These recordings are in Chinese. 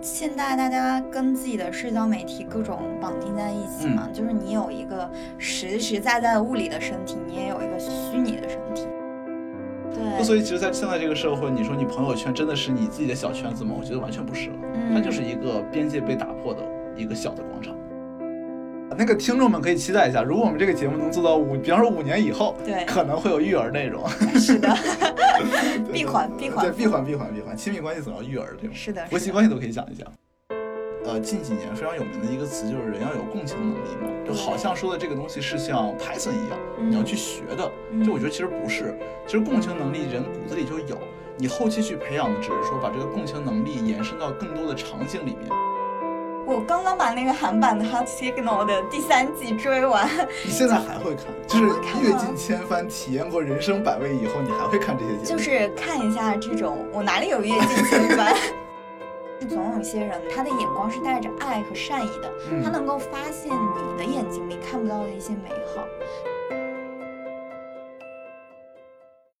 现在大家跟自己的社交媒体各种绑定在一起嘛，就是你有一个实实在在的物理的身体，你也有一个虚拟的身体。对，所以其实，在现在这个社会，你说你朋友圈真的是你自己的小圈子吗？我觉得完全不是了，它就是一个边界被打破的一个小的广场。那个听众们可以期待一下，如果我们这个节目能做到五，比方说五年以后，对，可能会有育儿内容。是的，闭环闭环，对，闭环闭环闭环，亲密关系总要育儿这种，是的，婆媳关系都可以讲一讲。呃，近几年非常有名的一个词就是人要有共情能力嘛，就好像说的这个东西是像 Python 一样，你要去学的。就我觉得其实不是，其实共情能力人骨子里就有，你后期去培养的只是说把这个共情能力延伸到更多的场景里面。我刚刚把那个韩版的《Hot Signal》的第三季追完。你现在还会看？就是阅尽千帆，体验过人生百味以后，你还会看这些节目？就是看一下这种，我哪里有阅尽千帆？总有一些人，他的眼光是带着爱和善意的，他能够发现你的眼睛里看不到的一些美好。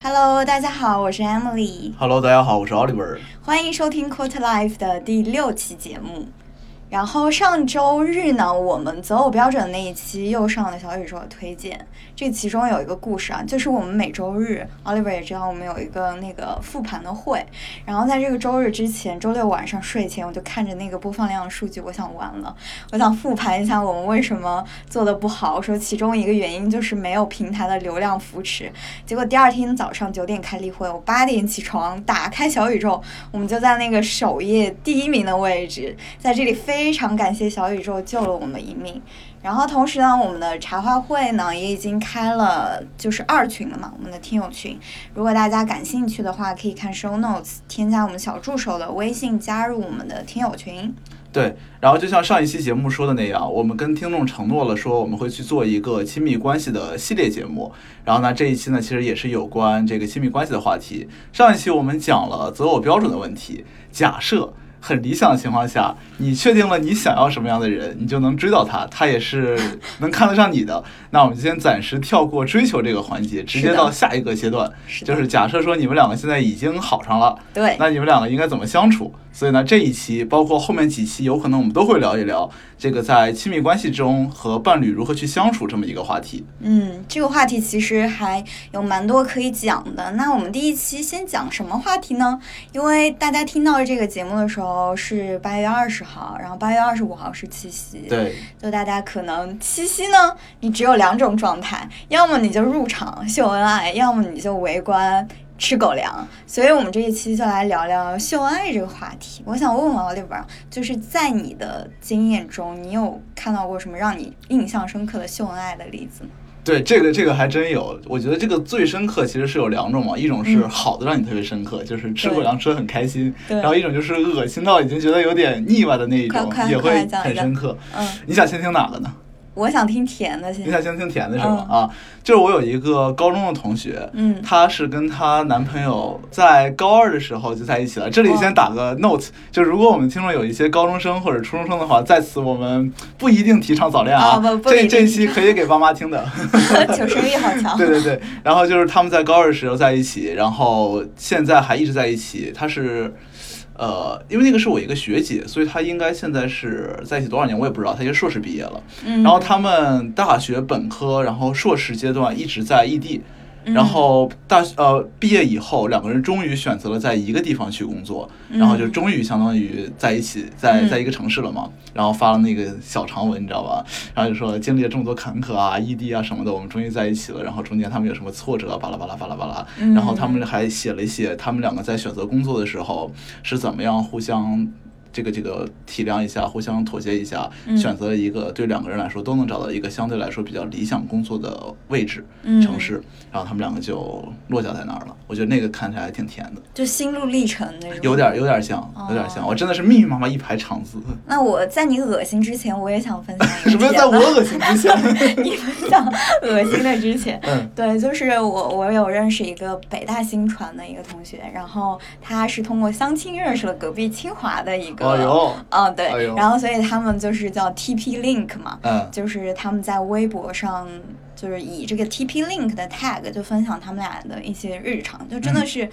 Hello，大家好，我是 Emily。Hello，大家好，我是 Oliver。欢迎收听 Quote Life 的第六期节目。然后上周日呢，我们择偶标准那一期又上了小宇宙的推荐。这其中有一个故事啊，就是我们每周日，Oliver 也知道我们有一个那个复盘的会。然后在这个周日之前，周六晚上睡前，我就看着那个播放量数据，我想完了，我想复盘一下我们为什么做的不好。我说其中一个原因就是没有平台的流量扶持。结果第二天早上九点开例会，我八点起床，打开小宇宙，我们就在那个首页第一名的位置，在这里非常感谢小宇宙救了我们一命。然后同时呢，我们的茶话会呢也已经开了，就是二群了嘛，我们的听友群。如果大家感兴趣的话，可以看 show notes，添加我们小助手的微信，加入我们的听友群。对，然后就像上一期节目说的那样，我们跟听众承诺了，说我们会去做一个亲密关系的系列节目。然后呢，这一期呢，其实也是有关这个亲密关系的话题。上一期我们讲了择偶标准的问题，假设。很理想的情况下，你确定了你想要什么样的人，你就能追到他，他也是 能看得上你的。那我们先暂时跳过追求这个环节，直接到下一个阶段，就是假设说你们两个现在已经好上了，对，那你们两个应该怎么相处？所以呢，这一期包括后面几期，有可能我们都会聊一聊这个在亲密关系中和伴侣如何去相处这么一个话题。嗯，这个话题其实还有蛮多可以讲的。那我们第一期先讲什么话题呢？因为大家听到这个节目的时候是八月二十号，然后八月二十五号是七夕。对，就大家可能七夕呢，你只有两种状态，要么你就入场秀恩爱，要么你就围观。吃狗粮，所以我们这一期就来聊聊秀恩爱这个话题。我想问问奥利弗，就是在你的经验中，你有看到过什么让你印象深刻的秀恩爱的例子吗？对，这个这个还真有。我觉得这个最深刻其实是有两种嘛，一种是好的让你特别深刻，就是吃狗粮吃的很开心；然后一种就是恶心到已经觉得有点腻歪的那一种，也会很深刻。嗯，你想先听哪个呢？我想听甜的，你想先听甜的是吗？啊，就是我有一个高中的同学，嗯，她是跟她男朋友在高二的时候就在一起了。这里先打个 note，就如果我们听众有一些高中生或者初中生的话，在此我们不一定提倡早恋啊。这这期可以给爸妈听的。求生欲好强。对对对，然后就是他们在高二的时候在一起，然后现在还一直在一起。他是。呃，因为那个是我一个学姐，所以她应该现在是在一起多少年，我也不知道。她已经硕士毕业了，然后他们大学本科，然后硕士阶段一直在异地。然后大呃毕业以后，两个人终于选择了在一个地方去工作，然后就终于相当于在一起，在在一个城市了嘛。然后发了那个小长文，你知道吧？然后就说经历了这么多坎坷啊、异地啊什么的，我们终于在一起了。然后中间他们有什么挫折，巴拉巴拉巴拉巴拉。然后他们还写了一写他们两个在选择工作的时候是怎么样互相。这个这个体谅一下，互相妥协一下，选择一个对两个人来说都能找到一个相对来说比较理想工作的位置城市，然后他们两个就落脚在那儿了。我觉得那个看起来还挺甜的，就心路历程那种。有点有点像，有点像。我真的是密密麻麻一排长字。那我在你恶心之前，我也想分享。什么在我恶心之前？你分享恶心的之前。嗯。对，就是我我有认识一个北大新传的一个同学，然后他是通过相亲认识了隔壁清华的一个。哎呦，嗯，对，然后所以他们就是叫 TP Link 嘛，嗯，就是他们在微博上就是以这个 TP Link 的 tag 就分享他们俩的一些日常，就真的是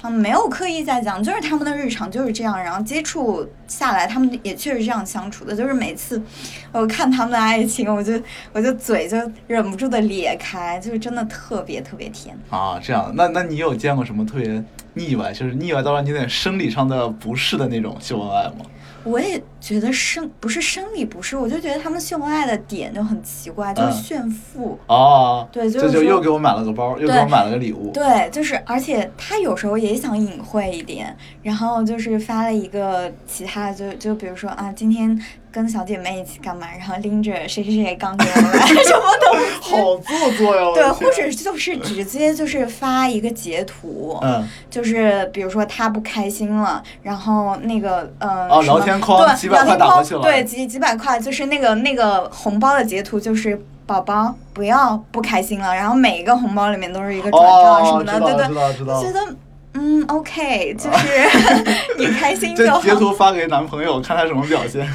他们没有刻意在讲，就是他们的日常就是这样，然后接触下来，他们也确实这样相处的。就是每次我看他们的爱情，我就我就嘴就忍不住的咧开，就是真的特别特别甜。啊，这样，那那你有见过什么特别腻歪，就是腻歪到让你有点生理上的不适的那种秀恩爱吗？我也觉得生不是生理不适，我就觉得他们秀恩爱的点就很奇怪，就是嗯炫富。哦，对，就就又给我买了个包，又给我买了个礼物。对，就是，而且他有时候也想隐晦一点，然后就是发了一个其他的，就就比如说啊，今天跟小姐妹一起干嘛，然后拎着谁谁谁刚给我买 什么东西，好做作呀！对，或者就是直接就是发一个截图，嗯，就是比如说他不开心了，然后那个呃，哦聊天框对几百块聊天框打过去了对，几几百块，就是那个那个红包的截图，就是宝宝不要不开心了，然后每一个红包里面都是一个转账什哦，么的，对对，道知道。觉得嗯，OK，就是 你开心 就好。截图发给男朋友，看他什么表现。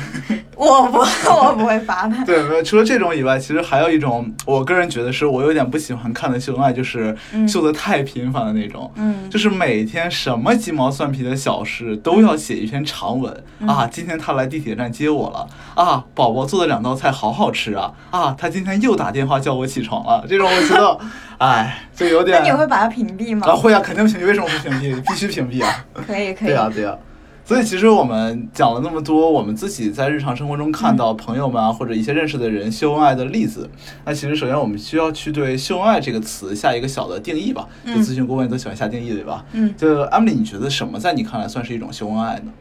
我不，我不会发的。对，没有。除了这种以外，其实还有一种，我个人觉得是我有点不喜欢看的秀恩爱，就是嗯秀的太频繁的那种。嗯就是每天什么鸡毛蒜皮的小事都要写一篇长文、嗯啊！今天他来地铁站接我了啊！宝宝做的两道菜好好吃啊啊！他今天又打电话叫我起床了，这种我觉得，哎，就有点那你会把它屏蔽吗？啊会啊，肯定屏蔽，为什么不屏蔽？必须屏蔽啊！可以，可以。对啊、对呀、所以其实我们讲了那么多，我们自己在日常生活中看到朋友们啊，或者一些认识的人秀恩爱的例子。那其实首先我们需要去对秀恩爱这个词下一个小的定义吧。就嗯咨询顾问都喜欢下定义，对吧？嗯就 Emily，你觉得什么在你看来算是一种秀恩爱呢？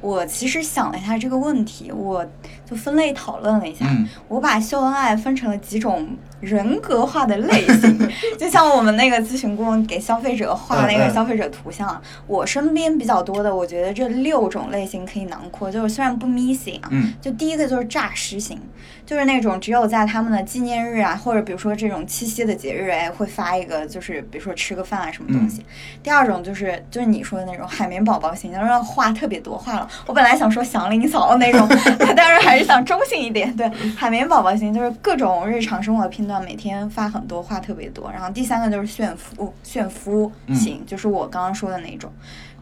我其实想了一下这个问题，我就分类讨论了一下，嗯我把秀恩爱分成了几种人格化的类型，就像我们那个咨询顾问给消费者画那个消费者图像，我身边比较多的，我觉得这六种类型可以囊括，就是虽然不 missing 啊，嗯就第一个就是诈尸型，就是那种只有在他们的纪念日啊，或者比如说这种七夕的节日，哎，会发一个，就是比如说吃个饭啊什么东西。第二种就是就是你说的那种海绵宝宝型，就是话特别多，话了。我本来想说祥林嫂那种，但是还是想中性一点。对，海绵宝宝型就是各种日常生活的片段，每天发很多，话特别多。然后第三个就是炫夫炫夫型，就是我刚刚说的那种。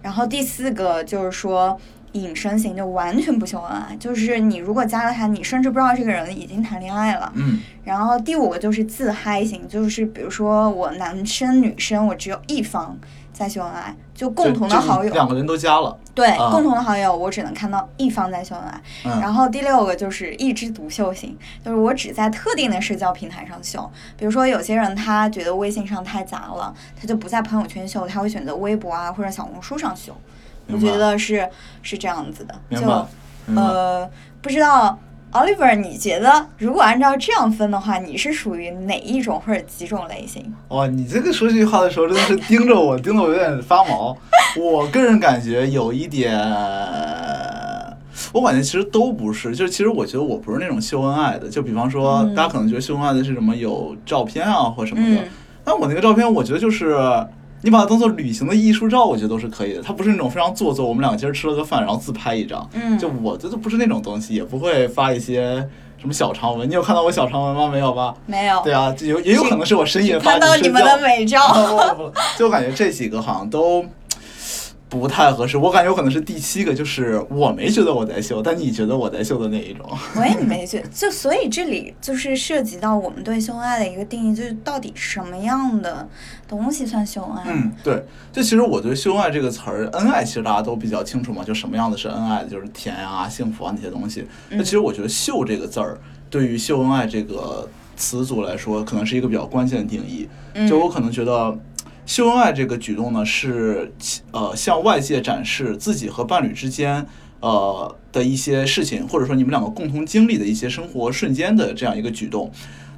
然后第四个就是说。隐身型就完全不秀恩爱，就是你如果加了他，你甚至不知道这个人已经谈恋爱了。嗯然后第五个就是自嗨型，就是比如说我男生女生我只有一方在秀恩爱，就共同的好友，两个人都加了。对、啊共同的好友我只能看到一方在秀恩爱。嗯。然后第六个就是一枝独秀型，就是我只在特定的社交平台上秀，比如说有些人他觉得微信上太杂了，他就不在朋友圈秀，他会选择微博啊或者小红书上秀。我觉得是是这样子的，就呃，不知道 Oliver，你觉得如果按照这样分的话，你是属于哪一种或者几种类型？哇，你这个说这句话的时候真的是盯着我，盯得我有点发毛。我个人感觉有一点，我感觉其实都不是，就是其实我觉得我不是那种秀恩爱的。就比方说，嗯大家可能觉得秀恩爱的是什么有照片啊或什么的，嗯但我那个照片，我觉得就是你把它当做旅行的艺术照，我觉得都是可以的。它不是那种非常做作，我们两个今儿吃了个饭，然后自拍一张。嗯就我觉得不是那种东西，也不会发一些什么小长文。你有看到我小长文吗？没有吧？没有，对啊，这有也有可能是我深夜发看到你们的美照。不不不，就我感觉这几个好像都不太合适。我感觉有可能是第七个，就是我没觉得我在秀，但你觉得我在秀的那一种。我也没觉，就所以这里就是涉及到我们对秀恩爱的一个定义，就是到底什么样的东西算秀恩爱？嗯，对，就其实我对秀恩爱这个词儿，恩爱其实大家都比较清楚嘛，就什么样的是恩爱，就是甜啊、幸福啊那些东西。那嗯其实我觉得“秀”这个字儿，对于秀恩爱这个词组来说，可能是一个比较关键的定义。嗯就我可能觉得。秀恩爱这个举动呢，是呃向外界展示自己和伴侣之间呃的一些事情，或者说你们两个共同经历的一些生活瞬间的这样一个举动。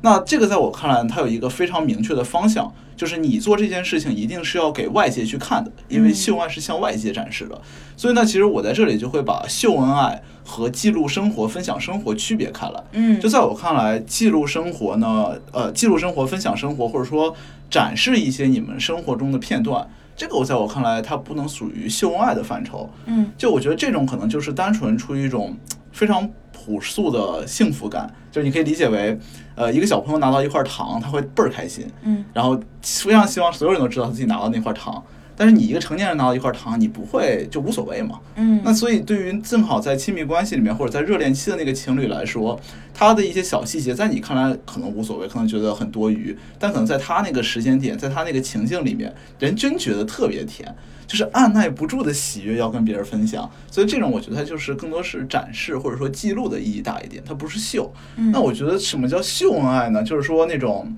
那这个在我看来，它有一个非常明确的方向，就是你做这件事情一定是要给外界去看的，因为嗯秀恩爱是向外界展示的。所以呢，其实我在这里就会把秀恩爱和记录生活、分享生活区别开来。嗯就在我看来，记录生活呢，呃，记录生活、分享生活，或者说展示一些你们生活中的片段，这个我在我看来，它不能属于秀恩爱的范畴。嗯就我觉得这种可能就是单纯出于一种非常朴素的幸福感，就是你可以理解为，呃，一个小朋友拿到一块糖，他会倍儿开心，嗯然后非常希望所有人都知道他自己拿到那块糖。但是你一个成年人拿到一块糖，你不会就无所谓嘛？嗯，那所以对于正好在亲密关系里面或者在热恋期的那个情侣来说，他的一些小细节在你看来可能无所谓，可能觉得很多余，但可能在他那个时间点，在他那个情境里面，人真觉得特别甜，就是按耐不住的喜悦要跟别人分享。所以这种我觉得它就是更多是展示或者说记录的意义大一点，它不是秀。嗯那我觉得什么叫秀恩爱呢？就是说那种。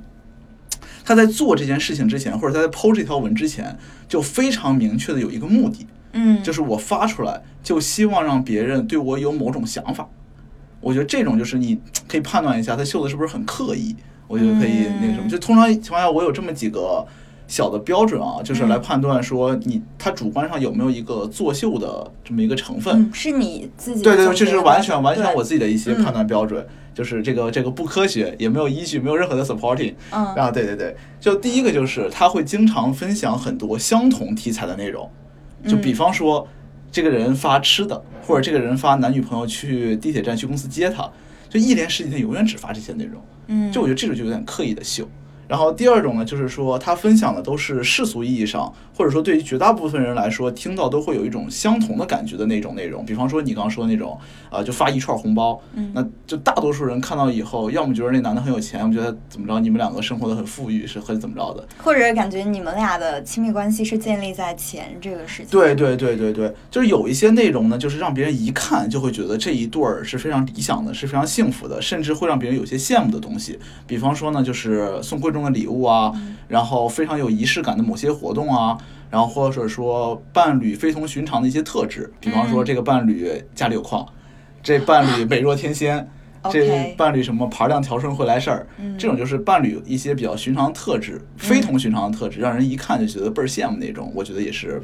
他在做这件事情之前，或者他在剖这条文之前，就非常明确的有一个目的，嗯，就是我发出来，就希望让别人对我有某种想法。我觉得这种就是你可以判断一下，他秀的是不是很刻意。我觉得可以那个什么，嗯就通常情况下，我有这么几个小的标准啊，就是来嗯判断说你他主观上有没有一个作秀的这么一个成分。嗯，是你自己对对，这是完全完全我自己的一些嗯判断标准，就是这个这个不科学，也没有依据，没有任何的 supporting。嗯。啊，对对对，就第一个就是他会经常分享很多相同题材的内容，就比嗯。方说，这个人发吃的，或者这个人发男女朋友去地铁站去公司接他，就一连十几天永远只发这些内容，嗯，就我觉得这种就有点刻意的秀。然后第二种呢，就是说他分享的都是世俗意义上，或者说对于绝大部分人来说，听到都会有一种相同的感觉的那种内容。比方说你刚刚说的那种，啊、就发一串红包，嗯那就大多数人看到以后，要么觉得那男的很有钱，要么觉得怎么着，你们两个生活的很富裕，是很怎么着的。或者感觉你们俩的亲密关系是建立在钱这个事情。对对对对对，就是有一些内容呢，就是让别人一看就会觉得这一对儿是非常理想的，是非常幸福的，甚至会让别人有些羡慕的东西。比方说呢，就是送贵重的礼物啊，然后非常有仪式感的某些活动啊，然后或者说伴侣非同寻常的一些特质，比方说嗯这个伴侣家里有矿，这伴侣美若天仙。这伴侣什么牌量调顺会来事儿，嗯这种就是伴侣一些比较寻常的特质，非同寻常的特质，让人一看就觉得倍儿羡慕那种。我觉得也是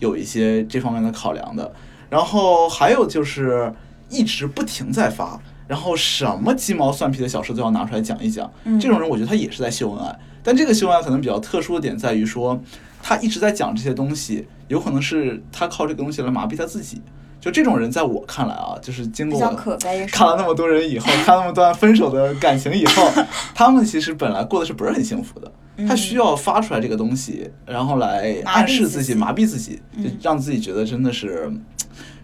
有一些这方面的考量的。然后还有就是一直不停在发，然后什么鸡毛蒜皮的小事都要拿出来讲一讲。嗯这种人我觉得他也是在秀恩爱，但这个秀恩爱可能比较特殊的点在于说，他一直在讲这些东西，有可能是他靠这个东西来麻痹他自己。就这种人，在我看来啊，就是经过看了那么多人以后，看那么多段分手的感情以后，他们其实本来过的是不是很幸福的。他需要发出来这个东西，然后来暗示自己、麻痹自己，就嗯让自己觉得真的是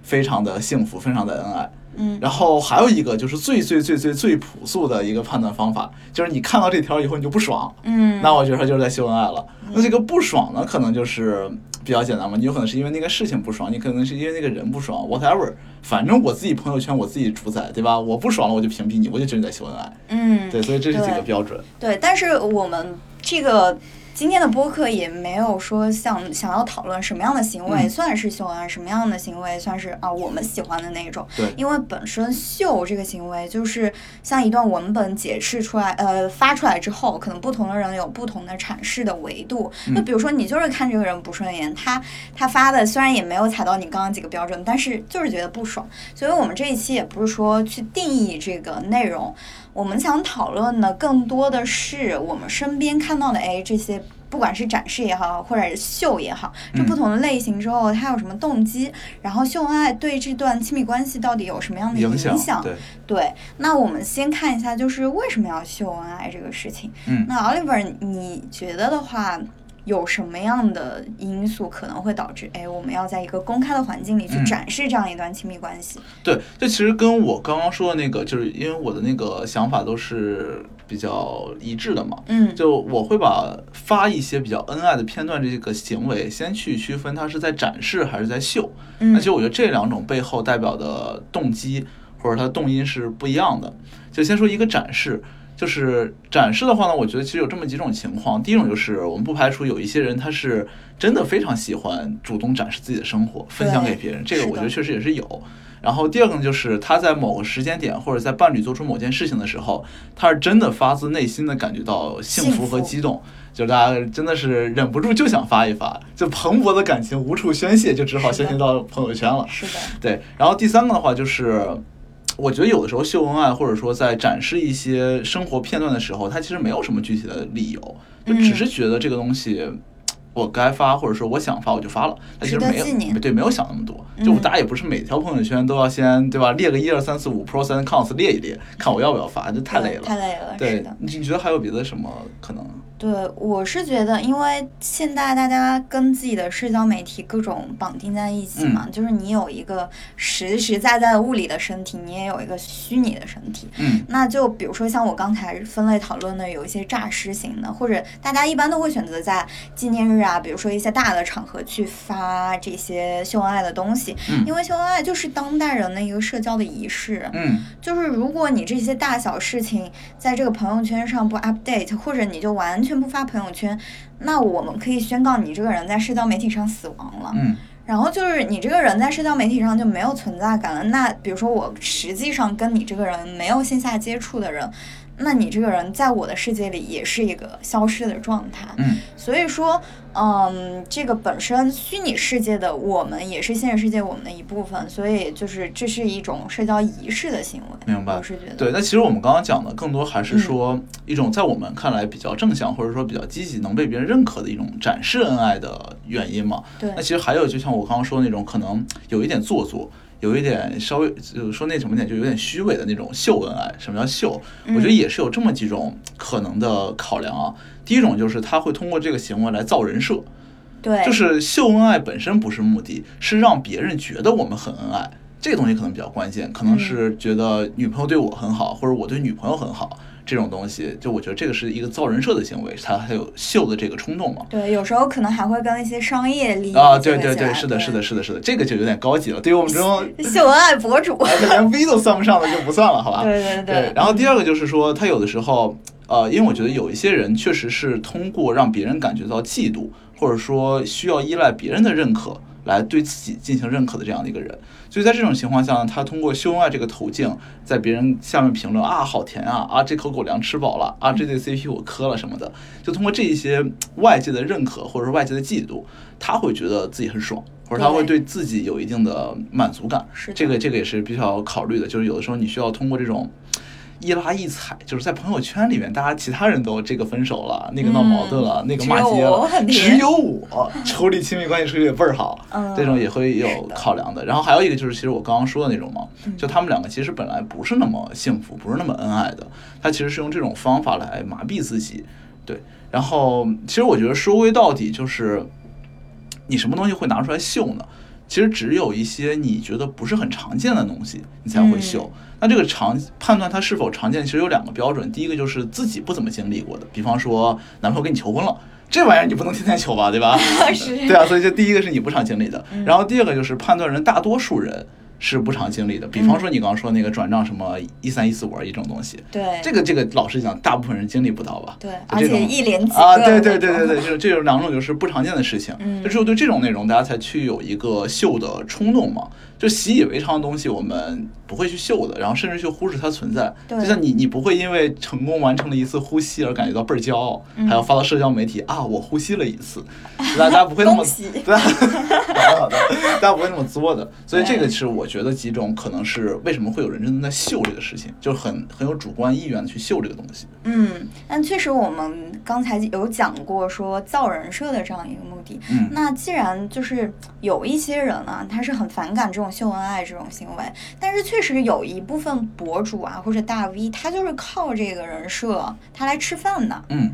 非常的幸福，非常的恩爱。嗯然后还有一个就是最最最最最朴素的一个判断方法，就是你看到这条以后你就不爽，嗯，那我觉得他就是在秀恩爱了。那这个不爽呢，可能就是比较简单嘛，你有可能是因为那个事情不爽，你可能是因为那个人不爽，whatever，反正我自己朋友圈我自己主宰，对吧？我不爽了我就屏蔽你，我就觉得你在秀恩爱。嗯对，所以这是几个标准。对，但是我们这个今天的播客也没有说想想要讨论什么样的行为嗯算是秀恩爱，什么样的行为算是啊我们喜欢的那种。对因为本身秀这个行为就是像一段文本解释出来，呃发出来之后，可能不同的人有不同的阐释的维度。嗯就比如说你就是看这个人不顺眼，他他发的虽然也没有踩到你刚刚几个标准，但是就是觉得不爽。所以我们这一期也不是说去定义这个内容，我们想讨论的更多的是我们身边看到的，哎，这些不管是展示也好，或者是秀也好，这嗯不同的类型之后，它有什么动机？然后秀恩爱对这段亲密关系到底有什么样的影响？响对，对那我们先看一下，就是为什么要秀恩爱这个事情。嗯那 Oliver，你觉得的话？有什么样的因素可能会导致，哎，我们要在一个公开的环境里去嗯展示这样一段亲密关系？对，这其实跟我刚刚说的那个，就是因为我的那个想法都是比较一致的嘛。嗯就我会把发一些比较恩爱的片段这个行为，先去区分它是在展示还是在秀。那嗯其实我觉得这两种背后代表的动机或者它的动因是不一样的。就先说一个展示，就是展示的话呢，我觉得其实有这么几种情况。第一种就是我们不排除有一些人他是真的非常喜欢主动展示自己的生活，分享给别人，这个我觉得确实也是有。然后第二个呢，就是他在某个时间点或者在伴侣做出某件事情的时候，他是真的发自内心的感觉到幸福和激动，就是大家真的是忍不住就想发一发，就蓬勃的感情无处宣泄，就只好宣泄到朋友圈了。是的，对，然后第三个的话就是，我觉得有的时候秀恩爱，或者说在展示一些生活片段的时候，他其实没有什么具体的理由，就嗯只是觉得这个东西。我该发，或者说我想发，我就发了。他其实没有对，没有想那么多。就嗯大家也不是每条朋友圈都要先对吧，列个一二三四五 pros and cons 列一列，看我要不要发，这太累了。太累了，对，。你你觉得还有别的什么可能？对，我是觉得，因为现在大家跟自己的社交媒体各种绑定在一起嘛，就是你有一个实实在在的物理的身体，你也有一个虚拟的身体。嗯，那就比如说像我刚才分类讨论的，有一些诈尸型的，或者大家一般都会选择在纪念日啊，比如说一些大的场合去发这些秀恩爱的东西，嗯因为秀恩爱就是当代人的一个社交的仪式。嗯就是如果你这些大小事情在这个朋友圈上不 update，或者你就完全不发朋友圈，那我们可以宣告你这个人在社交媒体上死亡了。嗯然后就是你这个人在社交媒体上就没有存在感了。那比如说我实际上跟你这个人没有线下接触的人，那你这个人在我的世界里也是一个消失的状态。嗯所以说，嗯，这个本身虚拟世界的我们也是现实世界我们的一部分，所以就是这是一种社交仪式的行为。明白我是觉得，对，那其实我们刚刚讲的更多还是嗯说一种在我们看来比较正向，或者说比较积极，能被别人认可的一种展示恩爱的原因嘛。对那其实还有，就像我刚刚说的那种，可能有一点做作，有一点稍微就是说那什么点，就有点虚伪的那种秀恩爱。什么叫秀？我觉得嗯也是有这么几种可能的考量啊。第一种就是他会通过这个行为来造人设，对，就是秀恩爱本身不是目的，是让别人觉得我们很恩爱。这个东西可能比较关键，可能是觉得女朋友对我很好，或者我对女朋友很好，这种东西，就我觉得这个是一个造人设的行为，他还有秀的这个冲动嘛。对，有时候可能还会跟一些商业利益啊，对对对，是的，是的，。是的，是的，这个就有点高级了。对于我们这种秀恩爱博主，哎连 V 都算不上的就不算了，好吧？对对对，然后第二个就是说，他有的时候，呃，因为我觉得有一些人确实是通过让别人感觉到嫉妒，或者说需要依赖别人的认可来对自己进行认可的这样的一个人，所以在这种情况下呢，他通过秀恩爱这个途径，在别人下面评论啊，好甜啊，啊，这口狗粮吃饱了，啊，这对 CP 我磕了什么的，就通过这一些外界的认可或者说外界的嫉妒，他会觉得自己很爽。或者他会对自己有一定的满足感，是这个这个也是必须要考虑的。就是有的时候你需要通过这种一拉一踩，就是在朋友圈里面，大家其他人都这个分手了，那个闹矛盾了，那个骂街嗯只有我了，只有我处理亲密关系处理的倍儿好，嗯这种也会有考量的。然后还有一个就是，其实我刚刚说的那种嘛，嗯就他们两个其实本来不是那么幸福，不是那么恩爱的，他其实是用这种方法来麻痹自己，对。然后其实我觉得说归到底就是，你什么东西会拿出来秀呢？其实只有一些你觉得不是很常见的东西，你才会秀。那这个常判断它是否常见，其实有两个标准。第一个就是自己不怎么经历过的，比方说男朋友跟你求婚了，这玩意儿你不能天天求吧，对吧？是对啊，所以这第一个是你不常经历的，然后第二个就是判断人大多数人是不常经历的，比方说你刚刚说那个转账什么一三一四五二一这种东西，对这个这个老实讲，大部分人经历不到吧？对，就而且一连几个啊，对对对对对，就是这种两种就是不常见的事情，嗯就只有对这种内容，大家才去有一个秀的冲动嘛。就习以为常的东西，我们不会去秀的，然后甚至去忽视它存在。对就像你，你不会因为成功完成了一次呼吸而感觉到倍儿骄傲，嗯还要发到社交媒体啊，我呼吸了一次，大家不会那么 对啊，好的好的，大家不会那么作的。所以这个对是我觉得几种可能是为什么会有人真的在秀这个事情，就很很有主观意愿的去秀这个东西。嗯，但确实我们刚才有讲过说造人设的这样一个目的。嗯那既然就是有一些人啊，他是很反感这种秀恩爱这种行为，但是确实有一部分博主啊或者大 V，他就是靠这个人设他来吃饭的。嗯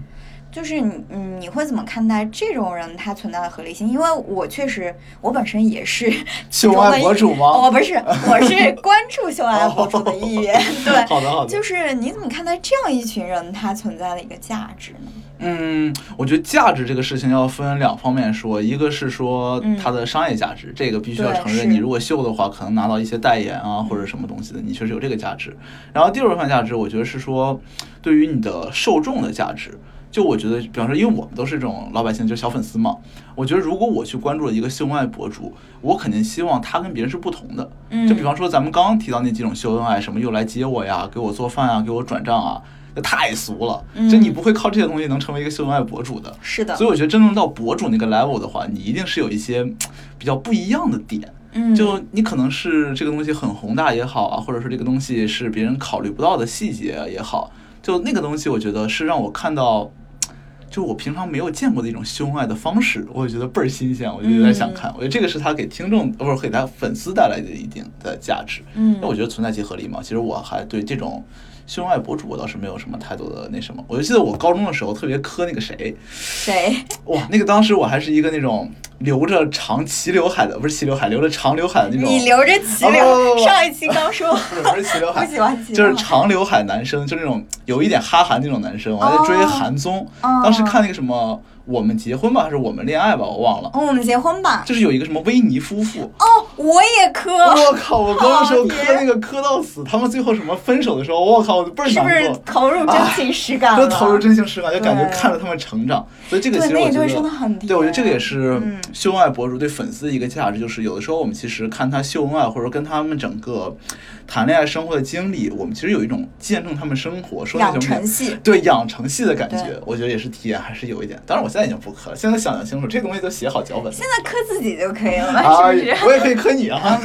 就是你，嗯，你会怎么看待这种人他存在的合理性？因为我确实，我本身也是 其秀恩爱博主吗我，不是，我是关注秀恩爱博主的一员。对，好的好的就是你怎么看待这样一群人他存在的一个价值呢？嗯，我觉得价值这个事情要分两方面说，一个是说嗯它的商业价值，这个必须要承认。你如果秀的话，可能拿到一些代言啊或者什么东西的，你确实有这个价值。然后第二部分价值，我觉得是说对于你的受众的价值。就我觉得，比方说，因为我们都是这种老百姓，就小粉丝嘛。我觉得，如果我去关注了一个秀恩爱博主，我肯定希望他跟别人是不同的。嗯就比方说，咱们刚刚提到那几种秀恩爱，什么又来接我呀，给我做饭啊，给我转账啊，那太俗了。就你不会靠这些东西能成为一个秀恩爱博主的。是的所以我觉得真正到博主那个 level 的话，你一定是有一些比较不一样的点。嗯，就你可能是这个东西很宏大也好啊，或者说这个东西是别人考虑不到的细节也好，就那个东西，我觉得是让我看到。就我平常没有见过的一种秀恩爱的方式，我也觉得倍儿新鲜，我就有点想看。我觉得这个是他给听众，呃不是给他粉丝带来的一定的价值。嗯那我觉得存在即合理嘛。其实我还对这种秀恩爱博主我倒是没有什么太多的那什么。我就记得我高中的时候特别磕那个谁，谁？哇，那个当时我还是一个那种留着长齐刘海的，不是齐刘海，留着长刘海的那种。你留着齐刘，海上一期刚说不是 不是齐刘海，不喜欢齐就是长刘海男生，就那种有一点哈韩那种男生，我还在追哦韩综。哦当时看那个什么《我们结婚吧》还是《我们恋爱吧》，我忘了。哦，我们结婚吧。就是有一个什么维尼夫妇，哦，我也磕，我靠！我高中时候磕那个磕到死，他们最后什么分手的时候，我靠，我倍儿是不是。投入真情实感了？就投入真情实感，就感觉看着他们成长，所以这个其实我觉得，很对我觉得这个也是嗯秀恩爱博主对粉丝的一个价值，就是有的时候我们其实看他秀恩爱，或者说跟他们整个谈恋爱生活的经历，我们其实有一种见证他们生活，说那养种成系。对养成系的感觉，我觉得也是体验还是有一点。当然我现在已经不磕了，现在想想清楚，这东西都写好脚本了现在磕自己就可以了嘛，啊，是不是？我也可以磕你啊，啊。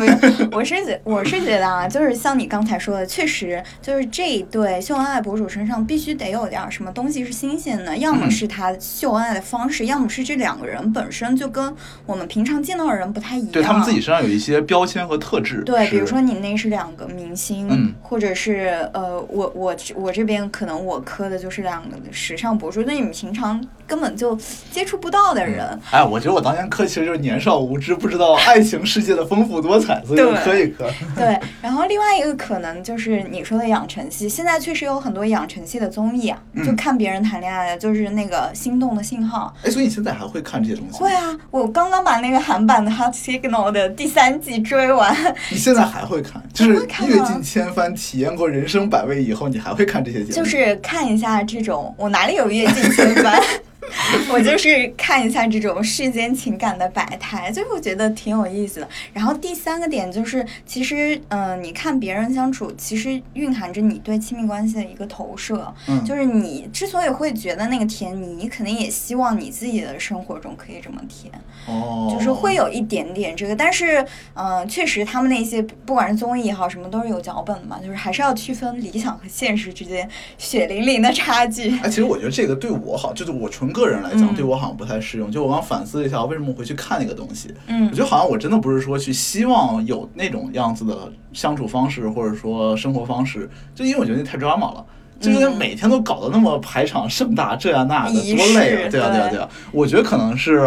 我是觉我是觉得啊，就是像你刚才说的，确实就是这一对秀恩爱博主身上必须得有点什么东西是新鲜的，要么嗯是他秀恩爱的方式，要么是这两个人本身就跟我们平常见到的人不太一样。对他们自己身上有一些标签和特质。对，比如说你那是两个明星，嗯或者是呃，我我我这边可能我磕的就是两个时尚博主，那你们平常根本就接触不到的人。哎，我觉得我当年磕其实就是年少无知，不知道爱情世界的丰富多彩，所以我磕一磕。对，然后另外一个可能就是你说的养成系，现在确实有很多养成系的综艺啊，就嗯看别人谈恋爱的，就是那个心动的信号。哎，所以你现在还会看这些东西？会啊，我刚刚把那个韩版的《Hot Signal》的第三季追完，你现在还会看？就是阅尽千帆，体验过人生百味以后，你还会看这些节目？就是看一下这种，我哪里有阅尽千帆？我就是看一下这种世间情感的百态，就会觉得挺有意思的。然后第三个点就是，其实，嗯、你看别人相处，其实蕴含着你对亲密关系的一个投射。嗯就是你之所以会觉得那个甜，你肯定也希望你自己的生活中可以这么甜。哦，就是会有一点点这个，但是，嗯、确实他们那些不管是综艺也好，什么都是有脚本的嘛，就是还是要区分理想和现实之间血淋淋的差距。哎，其实我觉得这个对我好，就是我纯个人来讲，嗯对我好像不太适用。就我刚反思了一下，为什么我会去看那个东西？嗯我觉得好像我真的不是说去希望有那种样子的相处方式，或者说生活方式，就因为我觉得那太 drama 了。就有点嗯每天都搞得那么排场盛大，这样那的，多累啊！对啊，对啊，对对啊。我觉得可能是，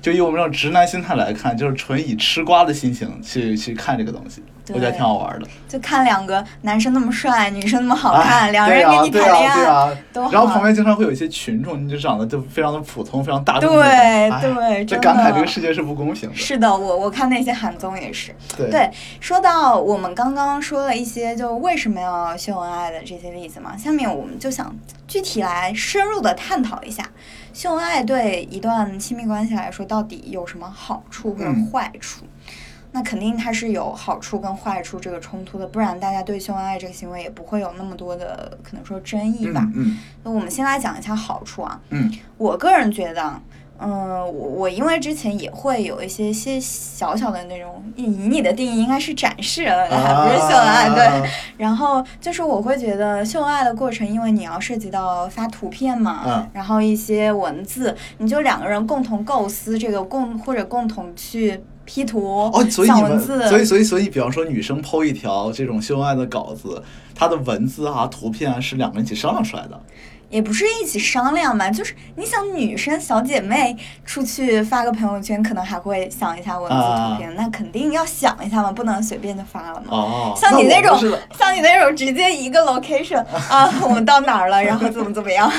就以我们这种直男心态来看，就是纯以吃瓜的心情去去看这个东西，我觉得挺好玩的。就看两个男生那么帅，女生那么好看，哎两个人跟你谈恋啊，对啊，爱，然后旁边经常会有一些群众，你就长得就非常的普通，非常大众。对哎对真就感慨这个世界是不公平的。是的，我我看那些韩综也是。对对，说到我们刚刚说了一些就为什么要秀恩爱的这些例子嘛，下面我们就想具体来深入的探讨一下，秀恩爱对一段亲密关系来说到底有什么好处或者嗯坏处？那肯定它是有好处跟坏处这个冲突的，不然大家对秀恩爱这个行为也不会有那么多的可能说争议吧。嗯那我们先来讲一下好处啊，嗯我个人觉得，嗯，我我因为之前也会有一些些小小的那种，以你的定义应该是展示了，嗯，还不是秀恩爱，对。啊然后就是我会觉得秀恩爱的过程，因为你要涉及到发图片嘛，嗯然后一些文字，你就两个人共同构思这个共或者共同去 P 图、哦，所以你们，所以所以所以，比方说女生剖一条这种秀恩爱的稿子，它的文字啊、图片啊是两个人一起商量出来的。也不是一起商量嘛，就是你想女生小姐妹出去发个朋友圈，可能还会想一下文字图片，那肯定要想一下嘛，不能随便就发了嘛。哦，像你种那种，像你那种直接一个 location 啊，我们到哪儿了，然后怎么怎么样，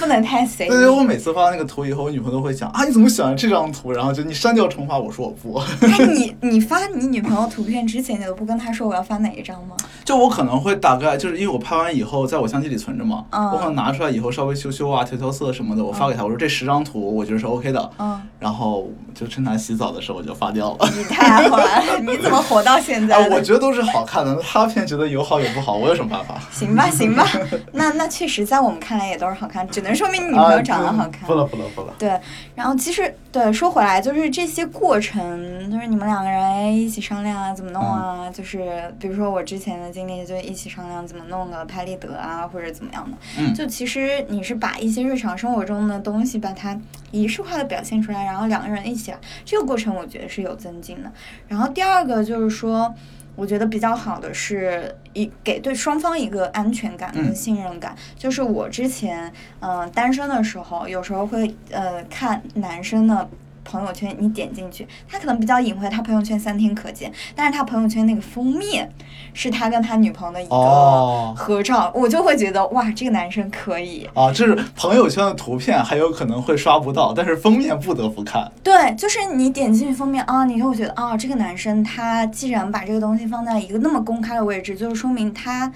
不能太随意。对对，我每次发那个图以后，我女朋友都会讲啊，你怎么选了这张图？然后就你删掉重发，我说我不。那，你你发你女朋友图片之前，你都不跟她说我要发哪一张吗？就我可能会大概就是因为我拍完以后，在我相机里存着嘛，嗯我可能拿出来以后稍微修修啊、调调色什么的，我发给他，我说这十张图我觉得是 OK 的，嗯，然后就趁他洗澡的时候我就发掉了。你太好了，你怎么活到现在哎，我觉得都是好看的，那他偏觉得有好有不好，我有什么办法？行吧，行吧，那那确实在我们看来也都是好看，只能说明你女朋友长得好看。啊不了不了不了。对，然后其实对说回来，就是这些过程，就是你们两个人哎一起商量啊，怎么弄啊，就是比如说我之前的经历，就一起商量怎么弄个拍立得啊，或者怎么样的。嗯就其实你是把一些日常生活中的东西，把它仪式化的表现出来，然后两个人一起来，这个过程我觉得是有增进的。然后第二个就是说。我觉得比较好的是一给对双方一个安全感跟嗯信任感。就是我之前嗯、呃单身的时候，有时候会呃看男生的。朋友圈你点进去，他可能比较隐晦，他朋友圈三天可见，但是他朋友圈那个封面是他跟他女朋友的一个哦合照，我就会觉得哇，这个男生可以。啊，就是朋友圈的图片，还有可能会刷不到，但是封面不得不看。对，就是你点进去封面啊，你就会觉得啊，这个男生他既然把这个东西放在一个那么公开的位置，就是说明他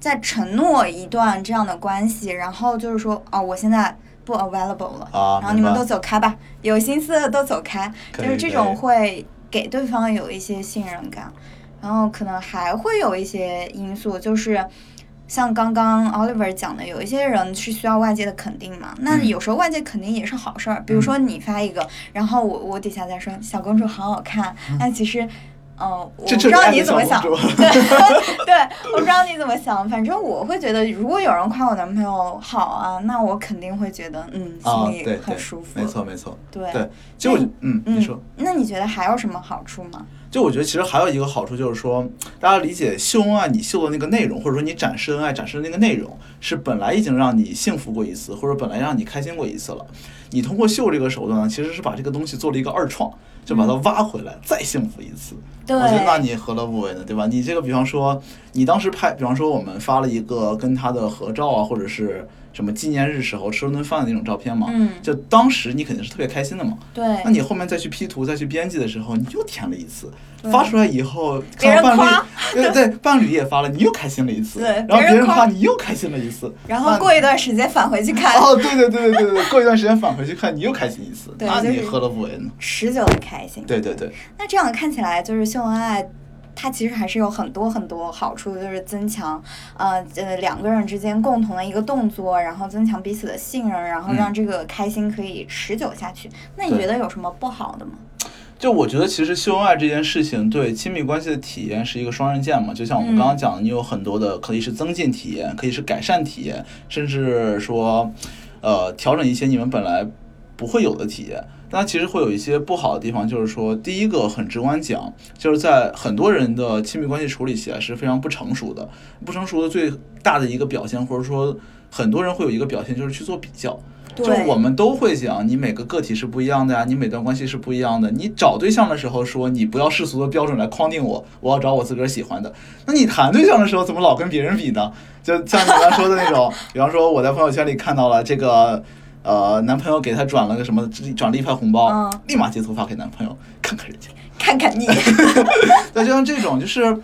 在承诺一段这样的关系，然后就是说哦，我现在不 available 了，啊然后你们都走开吧，有心思的都走开，就是这种会给对方有一些信任感，然后可能还会有一些因素，就是。像刚刚 Oliver 讲的，有一些人是需要外界的肯定嘛，那嗯。有时候外界肯定也是好事儿。比如说你发一个，然后我我底下再说小公主好好看，那其实，嗯、我不知道你怎么想，对对，我不知道你怎么想，反正我会觉得，如果有人夸我男朋友好啊，那我肯定会觉得，嗯，啊，心里很舒服。没错没错，对对，就嗯，你说。那你觉得还有什么好处吗？就我觉得其实还有一个好处就是说，大家理解秀恩爱，你秀的那个内容，或者说你展示恩爱展示的那个内容，是本来已经让你幸福过一次，或者本来让你开心过一次了。你通过秀这个手段呢，其实是把这个东西做了一个二创，就把它挖回来，再幸福一次。对我觉得那你何乐不为呢？对吧？你这个比方说，你当时拍，比方说我们发了一个跟他的合照啊，或者是什么纪念日时候吃了顿饭的那种照片嘛，嗯就当时你肯定是特别开心的嘛。对那你后面再去 P 图、再去编辑的时候，你又填了一次，发出来以后，别人看到伴侣夸，对对，伴侣也发了，你又开心了一次，对然后别人夸别人夸你又开心了一次，然后过一段时间返回去看，哦，对对对对对对，过一段时间返回去看，你又开心一次，对那你何乐不为呢？持久的开心。对对对，那这样看起来，就是秀恩爱，它其实还是有很多很多好处，就是增强呃呃两个人之间共同的一个动作，然后增强彼此的信任，然后嗯让这个开心可以持久下去。那你觉得有什么不好的吗？就我觉得，其实秀恩爱这件事情对亲密关系的体验是一个双刃剑嘛。就像我们刚刚讲的，你有很多的可以是增进体验，可以是改善体验，甚至说，呃，调整一些你们本来不会有的体验。但它其实会有一些不好的地方，就是说，第一个很直观讲，就是在很多人的亲密关系处理起来是非常不成熟的。不成熟的最大的一个表现，或者说很多人会有一个表现，就是去做比较。就对我们都会讲，你每个个体是不一样的呀，你每段关系是不一样的。你找对象的时候说，你不要世俗的标准来框定我，我要找我自个儿喜欢的。那你谈对象的时候，怎么老跟别人比呢？就像你刚才说的那种，比方说我在朋友圈里看到了这个，呃，男朋友给她转了个什么，转了一排红包，嗯立马截图发给男朋友，看看人家。看看你，对，就像这种，就是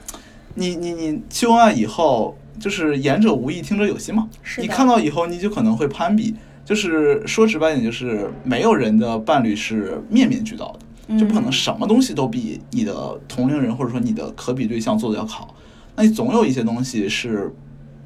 你你你秀恩爱以后，就是言者无意，听者有心嘛。你看到以后，你就可能会攀比。就是说直白点，就是没有人的伴侣是面面俱到的，就不可能嗯什么东西都比你的同龄人或者说你的可比对象做的要好。那你总有一些东西是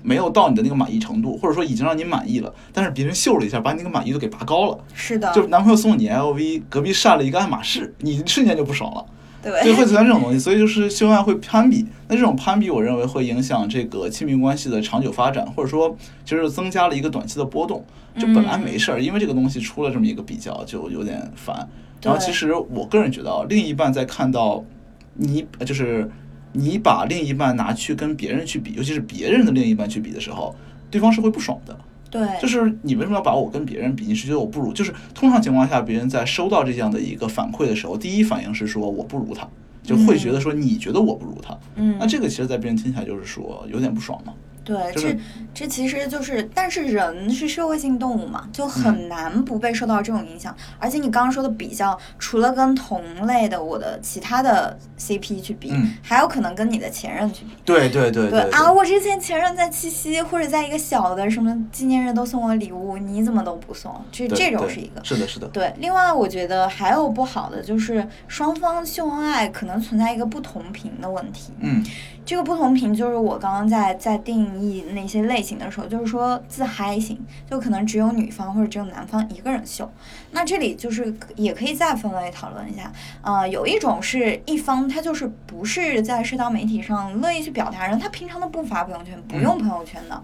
没有到你的那个满意程度，或者说已经让你满意了，但是别人秀了一下，把你那个满意度给拔高了。是的，就是男朋友送你 LV，隔壁晒了一个爱马仕，你瞬间就不爽了。就会对，存在这种东西，所以就是秀恩爱会攀比。那这种攀比，我认为会影响这个亲密关系的长久发展，或者说就是增加了一个短期的波动。就本来没事儿，因为这个东西出了这么一个比较，就有点烦。然后其实我个人觉得啊，另一半在看到你就是你把另一半拿去跟别人去比，尤其是别人的另一半去比的时候，对方是会不爽的。对，就是你为什么要把我跟别人比？你是觉得我不如？就是通常情况下，别人在收到这样的一个反馈的时候，第一反应是说我不如他，就会觉得说你觉得我不如他。嗯那这个其实，在别人听起来就是说有点不爽嘛。对，这这其实就是，但是人是社会性动物嘛，就很难不被受到这种影响。而且你刚刚说的比较，除了跟同类的我的其他的 CP 去比，嗯还有可能跟你的前任去比。对对对对啊，我之前前任在七夕或者在一个小的什么纪念日都送我礼物，你怎么都不送？这这种是一个。是的，是的。对，另外我觉得还有不好的就是双方秀恩爱可能存在一个不同频的问题。嗯这个不同频就是我刚刚在在定义那些类型的时候，就是说自嗨型，就可能只有女方或者只有男方一个人秀。那这里就是也可以再分类讨论一下，呃，有一种是一方他就是不是在社交媒体上乐意去表达人，他平常都不发朋友圈，不用朋友圈的，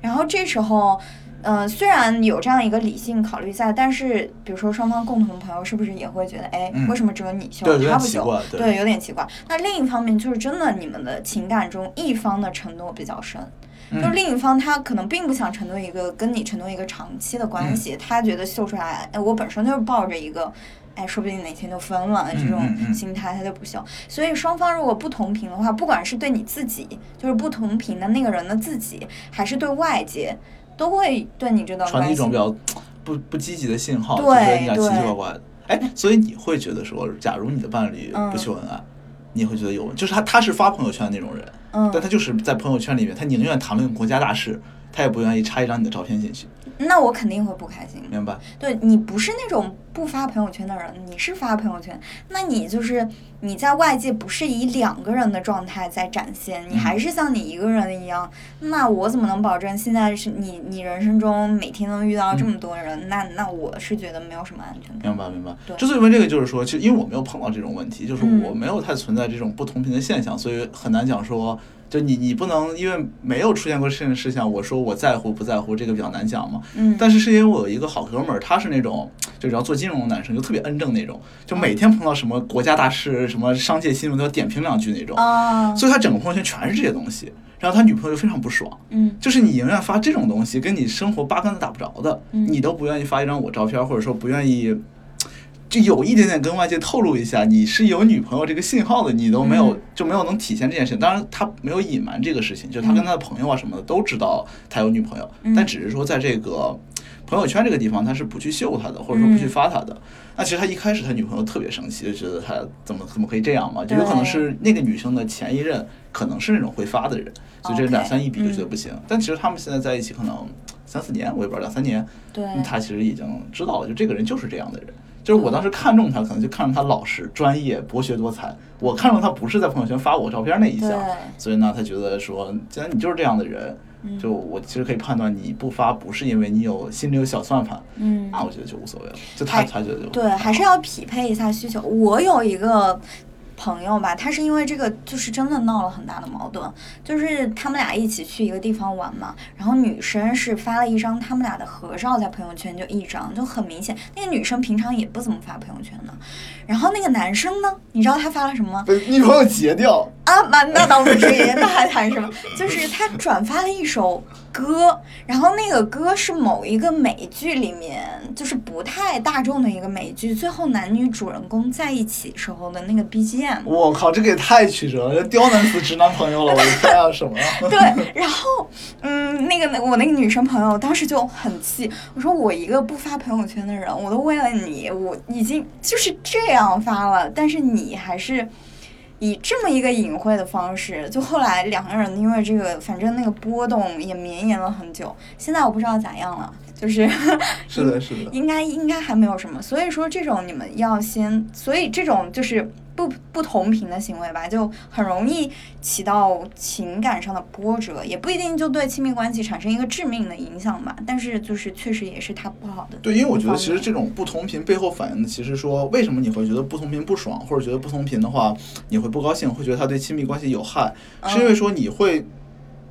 然后这时候。嗯、虽然有这样一个理性考虑在，但是比如说双方共同朋友是不是也会觉得，哎，嗯为什么只有你秀，他不秀？对对，有点奇怪。那另一方面就是真的，你们的情感中一方的承诺比较深。就嗯另一方他可能并不想承诺一个跟你承诺一个长期的关嗯系，他觉得秀出来，哎，我本身就是抱着一个，哎，说不定哪天就分了这种心态，他就不秀。所以双方如果不同频的话，不管是对你自己，就是不同频的那个人的自己，还是对外界，都会对你这段传递一种比较 不不积极的信号，就对觉得你俩奇奇怪怪。的。哎，所以你会觉得说，假如你的伴侣嗯。不秀恩爱，你会觉得有问，就是他他是发朋友圈的那种人，嗯。但他就是在朋友圈里面，他宁愿谈论国家大事，他也不愿意插一张你的照片进去，那我肯定会不开心。明白？对你不是那种不发朋友圈的人，你是发朋友圈，那你就是你在外界不是以两个人的状态在展现，你嗯还是像你一个人一样，那我怎么能保证现在是你你人生中每天能遇到这么多人？那那我是觉得没有什么安全感。明白明白对。之所以问这个，就是说，其实因为我没有碰到这种问题，就是嗯我没有太存在这种不同频的现象，所以很难讲说，就你你不能因为没有出现过这件事情，我说我在乎不在乎，这个比较难讲嘛。嗯，但是是因为我有一个好哥们儿，他是那种就只要做金融的男生，就特别恩正那种，就每天碰到什么国家大事、什么商界新闻都要点评两句那种，啊，所以他整个朋友圈全是这些东西。然后他女朋友就非常不爽，嗯就是你宁愿发这种东西，跟你生活八竿子打不着的，嗯你都不愿意发一张我照片，或者说不愿意。就有一点点跟外界透露一下你是有女朋友这个信号的，你都没有、嗯就没有能体现这件事情。当然，他没有隐瞒这个事情，就是他跟他的朋友啊什么的都知道他有女朋友，嗯但只是说在这个朋友圈这个地方他是不去秀他的，或者说不去嗯发他的。那其实他一开始他女朋友特别生气，就觉得他怎么怎么可以这样嘛？就有可能是那个女生的前一任可能是那种会发的人，所以这两三一比就觉得嗯不行。但其实他们现在在一起可能三四年，我也不知道两三年，他其实已经知道了，就这个人就是这样的人。就是我当时看中他，可能就看中他老实、专业、博学多才。我看中他不是在朋友圈发我照片那一项，所以呢，他觉得说，既然你就是这样的人，嗯就我其实可以判断你不发不是因为你有心里有小算盘，嗯那我觉得就无所谓了。就他还他觉得就对，还是要匹配一下需求。我有一个朋友吧，他是因为这个就是真的闹了很大的矛盾，就是他们俩一起去一个地方玩嘛，然后女生是发了一张他们俩的合照在朋友圈，就一张，就很明显，那个女生平常也不怎么发朋友圈的，然后那个男生呢，你知道他发了什么女朋友截掉。啊，那那倒不至于，那还谈什么？就是他转发了一首歌，然后那个歌是某一个美剧里面，就是不太大众的一个美剧，最后男女主人公在一起时候的那个 BGM。我靠，这个也太曲折了，这刁难死直男朋友了！我的天啊，什么呀？对，然后，嗯，那个我那个女生朋友当时就很气，我说我一个不发朋友圈的人，我都为了你，我已经就是这样发了，但是你还是以这么一个隐晦的方式，就后来两个人因为这个，反正那个波动也绵延了很久，现在我不知道咋样了，就是 是的，是的。应该应该还没有什么，所以说这种你们要先，所以这种就是不不同频的行为吧，就很容易起到情感上的波折，也不一定就对亲密关系产生一个致命的影响吧，但是就是确实也是它不好的。对，因为我觉得其实这这种不同频背后反映的，其实说为什么你会觉得不同频不爽，或者觉得不同频的话你会不高兴，会觉得他对亲密关系有害，是因为说你会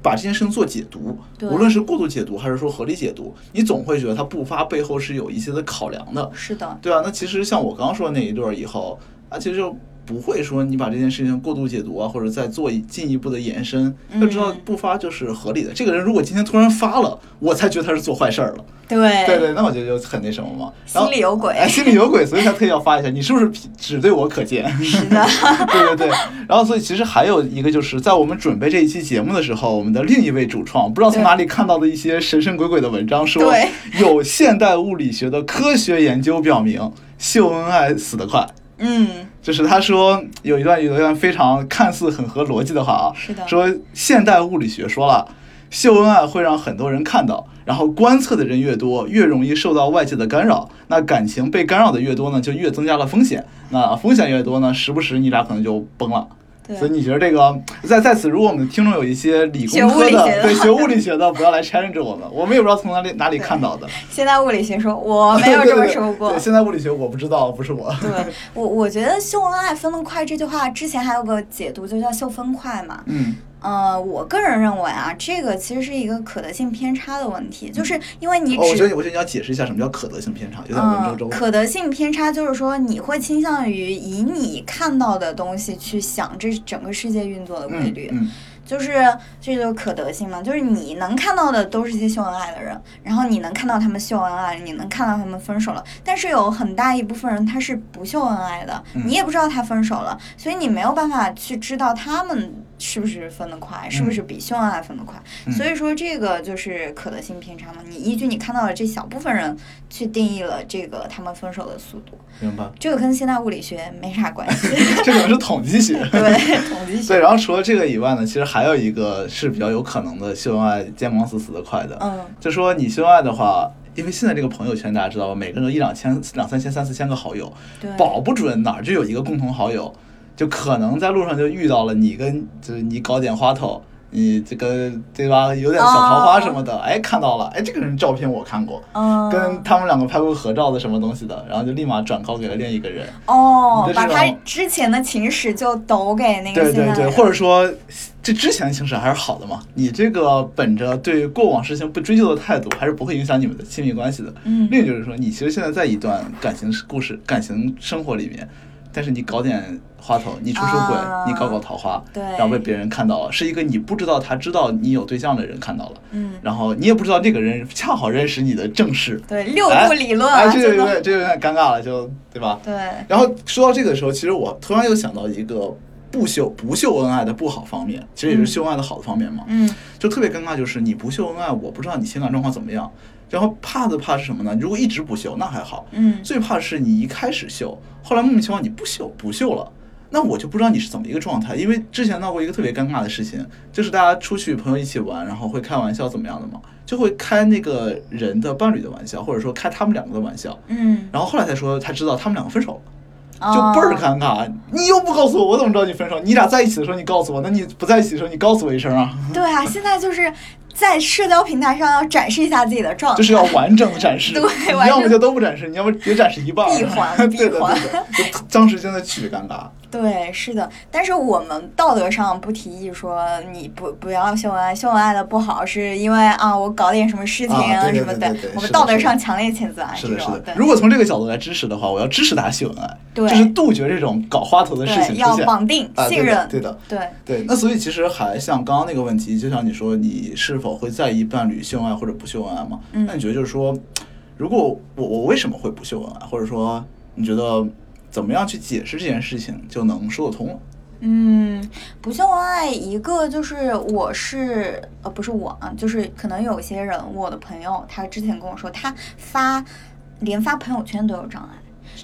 把这件事情做解读，无论是过度解读还是说合理解读，你总会觉得他不发背后是有一些的考量的，是的，对啊，那其实像我刚刚说的那一对儿以后，啊，其实就不会说你把这件事情过度解读啊，或者再做一进一步的延伸，要知道嗯不发就是合理的。这个人如果今天突然发了，我才觉得他是做坏事儿了。对对对，那我觉得就很那什么嘛。心里有鬼哎，心里有鬼，所以才特意要发一下。你是不是只对我可见？是的，对对对。然后，所以其实还有一个就是在我们准备这一期节目的时候，我们的另一位主创不知道从哪里看到的一些神神鬼鬼的文章，说对有现代物理学的科学研究表明，秀恩爱死得快。嗯，就是他说有一段有一段非常看似很合逻辑的话啊，是的说现代物理学说了，秀恩爱会让很多人看到，然后观测的人越多，越容易受到外界的干扰，那感情被干扰的越多呢，就越增加了风险，那风险越多呢，时不时你俩可能就崩了。对所以你觉得这个在在此，如果我们的听众有一些理工科的，对学物理学的，不要来 challenge 我们，我们也不知道从哪里哪里看到的。现在物理学说我没有这么说过对对对，现在物理学我不知道，不是我。对 我，我觉得秀恩爱分得快这句话之前还有个解读，就叫秀分快嘛。嗯，呃，我个人认为啊，这个其实是一个可得性偏差的问题，就是因为你哦，我觉只得我觉得你要解释一下什么叫可得性偏差，有点文绉嗯，绉。可得性偏差就是说，你会倾向于以你看到的东西去想这整个世界运作的规嗯律，嗯就是这就是可得性嘛，就是你能看到的都是一些秀恩爱的人，然后你能看到他们秀恩爱，你能看到他们分手了，但是有很大一部分人他是不秀恩爱的，嗯。你也不知道他分手了，所以你没有办法去知道他们是不是分得快，是不是比秀恩爱分得快，嗯所以说这个就是可得性偏差嘛，你依据你看到的这小部分人去定义了这个他们分手的速度，明白。这个跟现代物理学没啥关系，这可能是统计学。对，统计学，对，然后除了这个以外呢，其实还有一个是比较有可能的秀恩爱见光死死的快的，嗯就说你秀恩爱的话，因为现在这个朋友圈大家知道吧，每个人都一两千、两三千、三四千个好友，保不准哪儿就有一个共同好友，就可能在路上就遇到了你跟就是你搞点花头。你这个对吧？有点小桃花什么的，哎，看到了，哎，这个人照片我看过，嗯，跟他们两个拍过合照的什么东西的，然后就立马转告给了另一个人。哦把他之前的情史就抖给那个对对对，或者说这之前的情史还是好的嘛，你这个本着对过往事情不追究的态度，还是不会影响你们的亲密关系的。嗯另一就是说，你其实现在在一段感情故事、感情生活里面，但是你搞点花头，你出出轨，啊。你搞搞桃花，对。然后被别人看到了，是一个你不知道他知道你有对象的人看到了，嗯，然后你也不知道这个人恰好认识你的正室，对六哎步理论哎，就有点这就有点尴尬了，就对吧？对，然后说到这个的时候，其实我突然又想到一个不秀不秀恩爱的不好方面，其实也是秀恩爱的好的方面嘛。嗯。就特别尴尬，就是你不秀恩爱，我不知道你情感状况怎么样。然后怕的怕是什么呢？如果一直不秀，那还好。嗯最怕是你一开始秀，后来莫名其妙你不秀不秀了，那我就不知道你是怎么一个状态。因为之前闹过一个特别尴尬的事情，就是大家出去朋友一起玩，然后会开玩笑怎么样的嘛，就会开那个人的伴侣的玩笑，或者说开他们两个的玩笑。嗯，然后后来才说才知道他们两个分手了。哦就倍儿尴尬。你又不告诉我，我怎么知道你分手？你俩在一起的时候你告诉我，那你不在一起的时候你告诉我一声啊，对啊，现在就是在社交平台上要展示一下自己的状态，就是要完整的展示。对你要么就都不展示，你要么别展示一半儿。闭环闭环对，就当时真的巨尴尬。对，是的，但是我们道德上不提议说你不不要秀恩爱，秀恩爱的不好，是因为啊我搞点什么事情啊什么的我们道德上强烈谴责啊是的，是的这种。如果从这个角度来支持的话，我要支持大家秀恩爱，对就是杜绝这种搞花头的事情出现。绑定信任，对的。对对，那所以其实还像刚刚那个问题，就像你说，你是否会在意伴侣秀恩爱或者不秀恩爱嘛？嗯那你觉得就是说，如果我我为什么会不秀恩爱，或者说你觉得怎么样去解释这件事情就能说得通了？嗯，不秀恩爱，一个就是我是呃不是我啊，就是可能有些人，我的朋友，他之前跟我说，他发连发朋友圈都有障碍，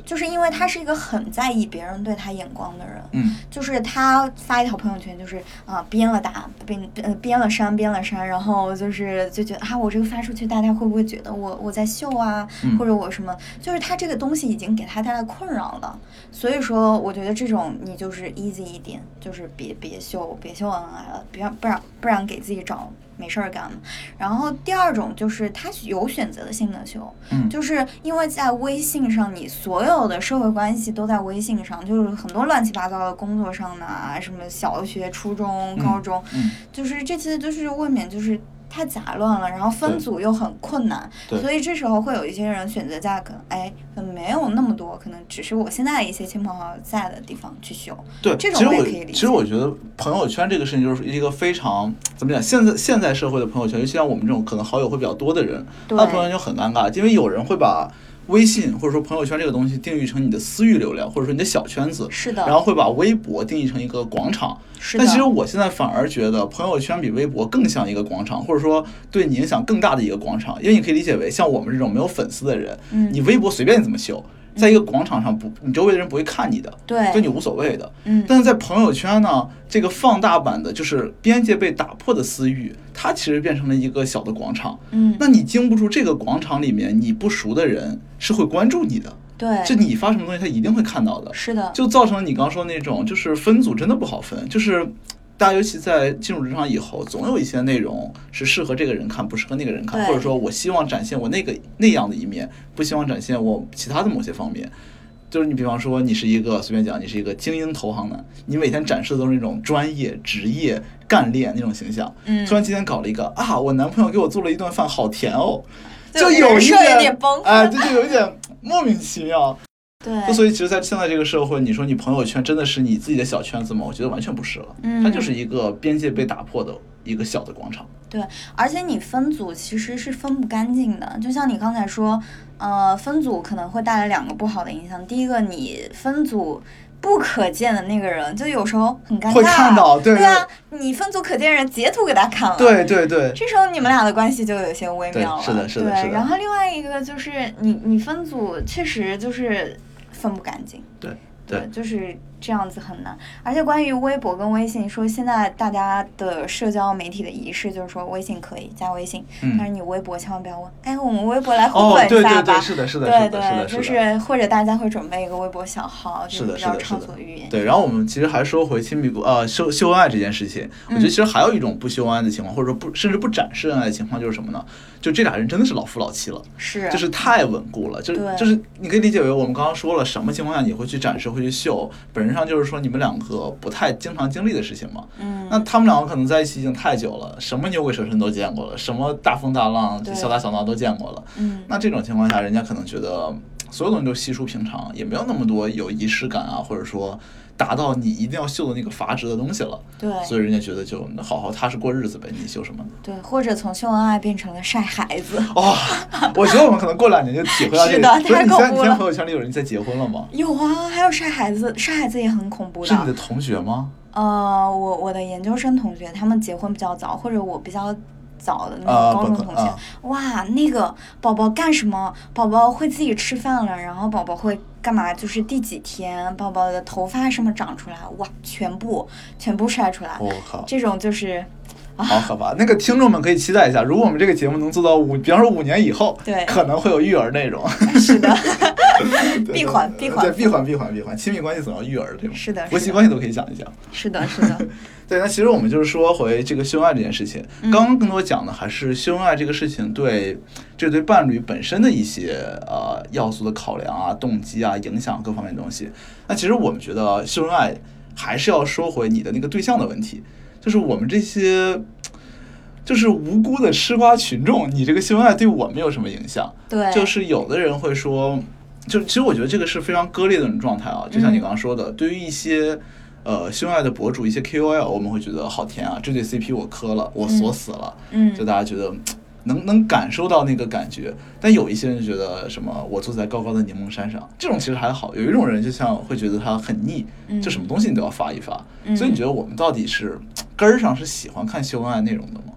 就是因为他是一个很在意别人对他眼光的人。嗯就是他发一条朋友圈，就是啊、编了打编呃编了删编了删，然后就是就觉得啊我这个发出去，大家会不会觉得我我在秀啊，嗯或者我什么？就是他这个东西已经给他带来困扰了，所以说我觉得这种你就是 easy 一点，就是别别秀别秀恩爱了，不要不然不然给自己找没事儿干。然后第二种就是他有选择性的秀，嗯，就是因为在微信上，你所有的社会关系都在微信上，就是很多乱七八糟的工作上的啊，什么小学、初中、高中，嗯就是这些就是未免就是太杂乱了，然后分组又很困难，对。所以这时候会有一些人选择在可能哎可能没有那么多，可能只是我现在一些亲朋好友在的地方去修。对，这种也可以理解。其实我觉得朋友圈这个事情就是一个非常怎么讲，现在现在社会的朋友圈，尤其像我们这种可能好友会比较多的人，对。那朋友圈就很尴尬，因为有人会把微信或者说朋友圈这个东西定义成你的私域流量，或者说你的小圈子，是的。然后会把微博定义成一个广场。是的，但其实我现在反而觉得朋友圈比微博更像一个广场，或者说对你影响更大的一个广场，因为你可以理解为像我们这种没有粉丝的人，嗯。你微博随便你怎么秀，在一个广场上不，你周围的人不会看你的，对对你无所谓的。嗯但是在朋友圈呢，这个放大版的就是边界被打破的私域，它其实变成了一个小的广场。嗯那你经不住这个广场里面你不熟的人是会关注你的，对就你发什么东西他一定会看到的，是的，就造成了你刚说的那种，就是分组真的不好分，就是。大家尤其在进入职场以后，总有一些内容是适合这个人看，不适合那个人看，或者说我希望展现我那个那样的一面，不希望展现我其他的某些方面。就是你比方说你是一个随便讲，你是一个精英投行男，你每天展示的都是那种专业、职业、干练那种形象。嗯突然今天搞了一个啊，我男朋友给我做了一顿饭，好甜哦，就有一点崩哎，这就有一点莫名其妙。对那，所以其实，在现在这个社会，你说你朋友圈真的是你自己的小圈子吗？我觉得完全不是了，嗯它就是一个边界被打破的一个小的广场。对，而且你分组其实是分不干净的，就像你刚才说，呃，分组可能会带来两个不好的影响。第一个，你分组不可见的那个人，就有时候很尴尬。会看到对对啊，你分组可见人截图给他看了。对对对，这时候你们俩的关系就有些微妙了。是的是的对，是的然后另外一个就是你你分组确实就是分不干净。对对，对就是这样子很难。而且关于微博跟微信，说现在大家的社交媒体的仪式就是说，微信可以加微信，嗯但是你微博千万不要问，哎，我们微博来互哦粉，一对对 下吧。对，是的，是的，是的，是对，的，就是或者大家会准备一个微博小号，就是是的，是的，是比较畅所欲言。对，然后我们其实还说回亲密关呃秀秀恩爱这件事情，我觉得嗯其实还有一种不秀恩爱的情况，或者说不甚至不展示恩爱的情况，就是什么呢？就这俩人真的是老夫老妻了。是，就是太稳固了，就是就是你可以理解为我们刚刚说了，什么情况下你会去展示、会去秀，本质上就是说你们两个不太经常经历的事情嘛。嗯，那他们两个可能在一起已经太久了，什么牛鬼蛇神都见过了，什么大风大浪、对小打小闹都见过了。嗯，那这种情况下，人家可能觉得所有东西都稀疏平常，也没有那么多有仪式感啊，或者说达到你一定要秀的那个阀值的东西了。对所以人家觉得就好好踏实过日子呗，你秀什么呢？对，或者从秀恩爱变成了晒孩子。哦，我觉得我们可能过两年就体会到这是个。的所以你现在你太恐怖了朋友圈里有人在结婚了吗？有啊，还有晒孩子，晒孩子也很恐怖的是你的同学吗？呃，我我的研究生同学，他们结婚比较早，或者我比较早的那啊种高中同学，啊哇，那个宝宝干什么？宝宝会自己吃饭了，然后宝宝会干嘛？就是第几天，宝宝的头发什么长出来，哇，全部全部晒出来，我靠，这种就是好可怕！那个听众们可以期待一下，如果我们这个节目能做到五，比方说五年以后，对可能会有育儿内容。是的，对闭环闭环对，闭环闭环闭环，亲密关系总要育儿对吗，是的是的婆媳关系都可以讲一讲。是的，是的，对，那其实我们就是说回这个秀恩爱这件事情，嗯刚刚更多讲的还是秀恩爱这个事情对这对伴侣本身的一些呃要素的考量啊、动机啊、影响各方面的东西。那其实我们觉得秀恩爱还是要说回你的那个对象的问题，就是我们这些。就是无辜的吃瓜群众，你这个秀恩爱对我们有什么影响？对，就是有的人会说，就其实我觉得这个是非常割裂的一种状态啊。就像你嗯刚刚说的，对于一些呃秀恩爱的博主、一些 KOL，我们会觉得好甜啊，这对 CP 我磕了，我锁死了，嗯就大家觉得。能能感受到那个感觉，但有一些人觉得什么我坐在高高的柠檬山上，这种其实还好。有一种人就像会觉得他很腻，嗯就什么东西你都要发一发。嗯所以你觉得我们到底是根儿上是喜欢看秀恩爱内容的吗？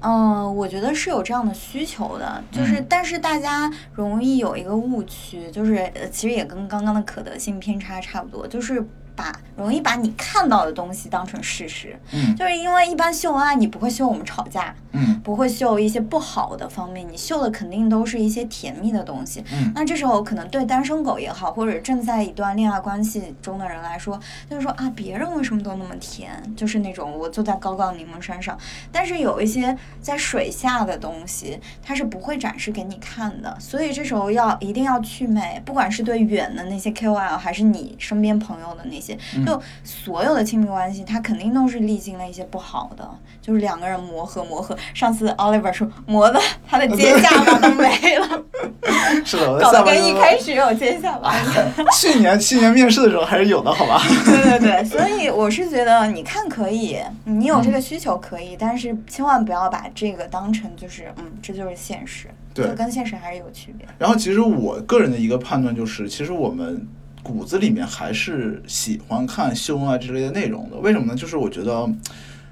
嗯，我觉得是有这样的需求的，就是、嗯但是大家容易有一个误区，就是呃，其实也跟刚刚的可得性偏差差不多，就是把容易把你看到的东西当成事实，嗯就是因为一般秀恩爱你不会秀我们吵架，嗯不会秀一些不好的方面，你秀的肯定都是一些甜蜜的东西。嗯那这时候可能对单身狗也好，或者正在一段恋爱关系中的人来说，就是说啊，别人为什么都那么甜？就是那种我坐在高高柠檬山上，但是有一些在水下的东西，它是不会展示给你看的。所以这时候要一定要去美，不管是对远的那些 KOL，还是你身边朋友的那些，就所有的亲密关系，它肯定都是历经了一些不好的，就是两个人磨合磨合。上次 Oliver 说磨的他的肩下巴都没了，是的，搞得跟一开始有肩下巴。去年去年面试的时候还是有的，好吧？对对对，所以我是觉得你看可以，你有这个需求可以，但是千万不要把这个当成就是嗯，这就是现实，对就跟现实还是有区别。然后其实我个人的一个判断就是，其实我们骨子里面还是喜欢看秀恩爱之类的内容的。为什么呢？就是我觉得，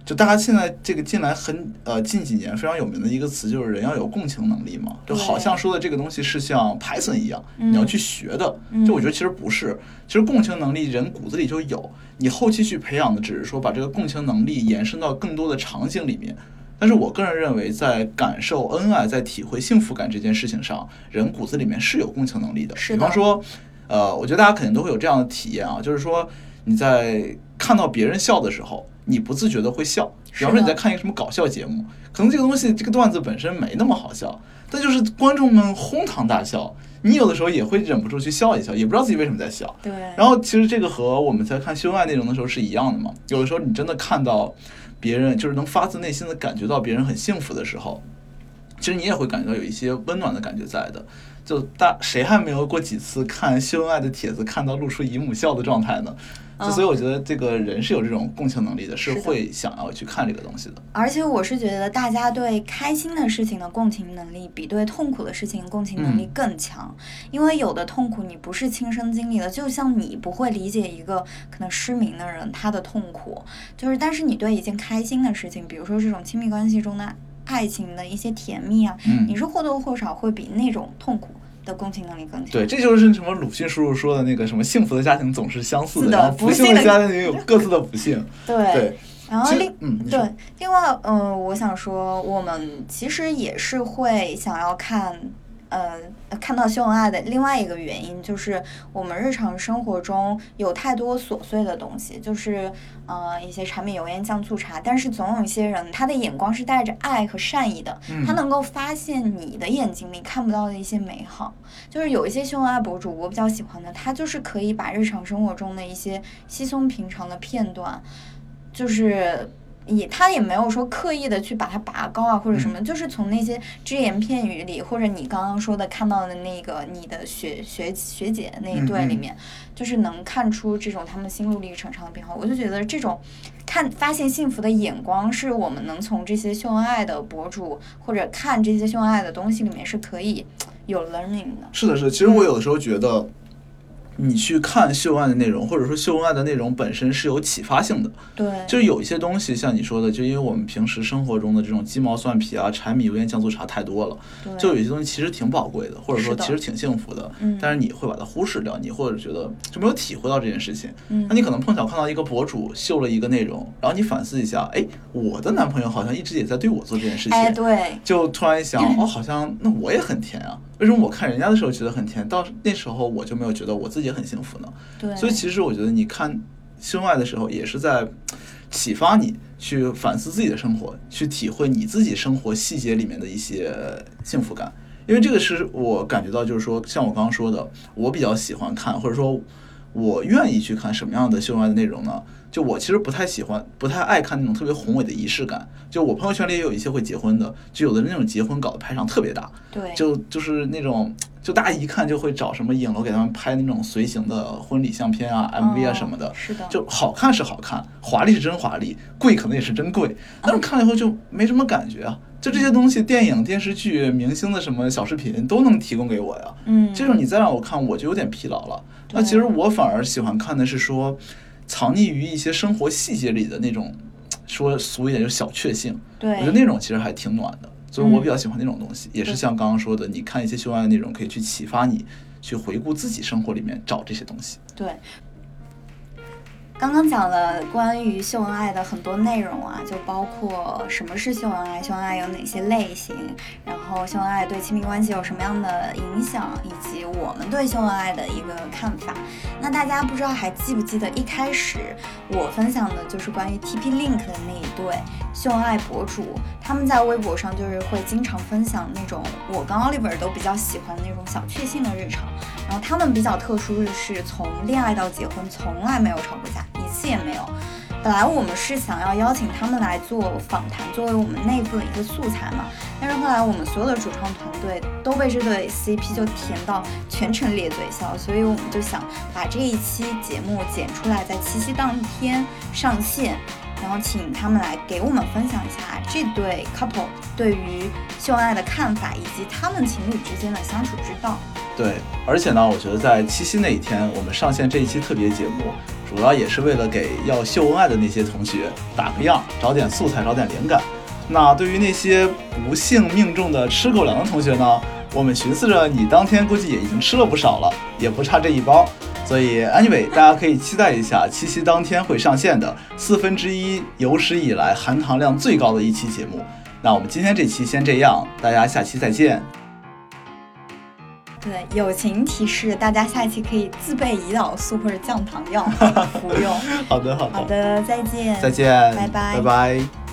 就大家现在这个近来很呃近几年非常有名的一个词，就是人要有共情能力嘛，就好像说的这个东西是像 Python 一样，嗯你要去学的。嗯就我觉得其实不是，其实共情能力人骨子里就有，你后期去培养的只是说把这个共情能力延伸到更多的场景里面。但是我个人认为，在感受恩爱、在体会幸福感这件事情上，人骨子里面是有共情能力的比方说，呃，我觉得大家肯定都会有这样的体验啊，就是说你在看到别人笑的时候，你不自觉的会笑。比方说你在看一个什么搞笑节目，可能这个东西这个段子本身没那么好笑，但就是观众们哄堂大笑，你有的时候也会忍不住去笑一笑，也不知道自己为什么在笑。对。然后其实这个和我们在看秀恩爱内容的时候是一样的嘛。有的时候你真的看到别人，就是能发自内心的感觉到别人很幸福的时候，其实你也会感觉到有一些温暖的感觉在的。就大谁还没有过几次看秀恩爱的帖子，看到露出姨母笑的状态呢？就所以我觉得这个人是有这种共情能力的，是会想要去看这个东西的。而且我是觉得大家对开心的事情的共情能力比对痛苦的事情共情能力更强，因为有的痛苦你不是亲身经历的，就像你不会理解一个可能失明的人他的痛苦，就是但是你对一件开心的事情，比如说这种亲密关系中的爱情的一些甜蜜啊，你是或多或少会比那种痛苦。的共情能力更强。对，这就是什么鲁迅叔叔说的那个什么幸福的家庭总是相似的，不幸的家庭有各自的不幸。对，然后另嗯对，另外嗯，我想说，我们其实也是会想要看。呃，看到秀恩爱的另外一个原因就是，我们日常生活中有太多琐碎的东西，就是呃一些柴米油盐酱醋茶。但是总有一些人，他的眼光是带着爱和善意的，他能够发现你的眼睛里看不到的一些美好。就是有一些秀恩爱博主，我比较喜欢的，他就是可以把日常生活中的一些稀松平常的片段，就是。也他也没有说刻意的去把它拔高啊或者什么，就是从那些只言片语里，或者你刚刚说的看到的那个你的学学学姐那一对里面，就是能看出这种他们心路历程上的变化。我就觉得这种看发现幸福的眼光，是我们能从这些秀恩爱的博主或者看这些秀恩爱的东西里面是可以有 learning 的。是的，是的。其实我有的时候觉得。你去看秀恩爱的内容，或者说秀恩爱的内容本身是有启发性的。对，就是有一些东西，像你说的，就因为我们平时生活中的这种鸡毛蒜皮啊、柴米油盐酱醋茶太多了，就有些东西其实挺宝贵的，或者说其实挺幸福的。嗯。但是你会把它忽视掉，你或者觉得就没有体会到这件事情。嗯。那你可能碰巧看到一个博主秀了一个内容，然后你反思一下，哎，我的男朋友好像一直也在对我做这件事情。哎，对。就突然一想，哦，好像那我也很甜啊。为什么我看人家的时候觉得很甜，到那时候我就没有觉得我自己很幸福呢？对，所以其实我觉得你看秀恩爱的时候，也是在启发你去反思自己的生活，去体会你自己生活细节里面的一些幸福感。因为这个是我感觉到，就是说，像我刚刚说的，我比较喜欢看，或者说，我愿意去看什么样的秀恩爱的内容呢？就我其实不太喜欢，不太爱看那种特别宏伟的仪式感。就我朋友圈里也有一些会结婚的，就有的那种结婚搞得排场特别大，对，就就是那种，就大家一看就会找什么影楼给他们拍那种随行的婚礼相片啊、MV 啊什么的，是的，就好看是好看，华丽是真华丽，贵可能也是真贵，但是看了以后就没什么感觉啊。就这些东西，电影、电视剧、明星的什么小视频都能提供给我呀，嗯，这种你再让我看，我就有点疲劳了。那其实我反而喜欢看的是说。藏匿于一些生活细节里的那种，说俗一点就是小确幸。对，我觉得那种其实还挺暖的，所以我比较喜欢那种东西。也是像刚刚说的，你看一些秀恩爱的内容，可以去启发你，去回顾自己生活里面找这些东西。对。刚刚讲了关于秀恩爱的很多内容啊，就包括什么是秀恩爱，秀恩爱有哪些类型，然后秀恩爱对亲密关系有什么样的影响，以及我们对秀恩爱的一个看法。那大家不知道还记不记得一开始我分享的就是关于 TP Link 的那一对秀恩爱博主，他们在微博上就是会经常分享那种我跟 Oliver 都比较喜欢的那种小确幸的日常。然后他们比较特殊的是，从恋爱到结婚从来没有吵过架，一次也没有。本来我们是想要邀请他们来做访谈，作为我们内部的一个素材嘛。但是后来我们所有的主创团队都被这对 CP 就甜到全程咧嘴笑，所以我们就想把这一期节目剪出来，在七夕当天上线。然后请他们来给我们分享一下这对 couple 对于秀恩爱的看法，以及他们情侣之间的相处之道。对，而且呢，我觉得在七夕那一天，我们上线这一期特别节目，主要也是为了给要秀恩爱的那些同学打个样，找点素材，找点灵感。那对于那些不幸命中的吃狗粮的同学呢，我们寻思着你当天估计也已经吃了不少了，也不差这一包。所以，anyway，大家可以期待一下七夕当天会上线的四分之一有史以来含糖量最高的一期节目。那我们今天这期先这样，大家下期再见。对，友情提示，大家下期可以自备胰岛素或者降糖药 服用。好的，好的，好的，再见，再见，拜拜，拜拜。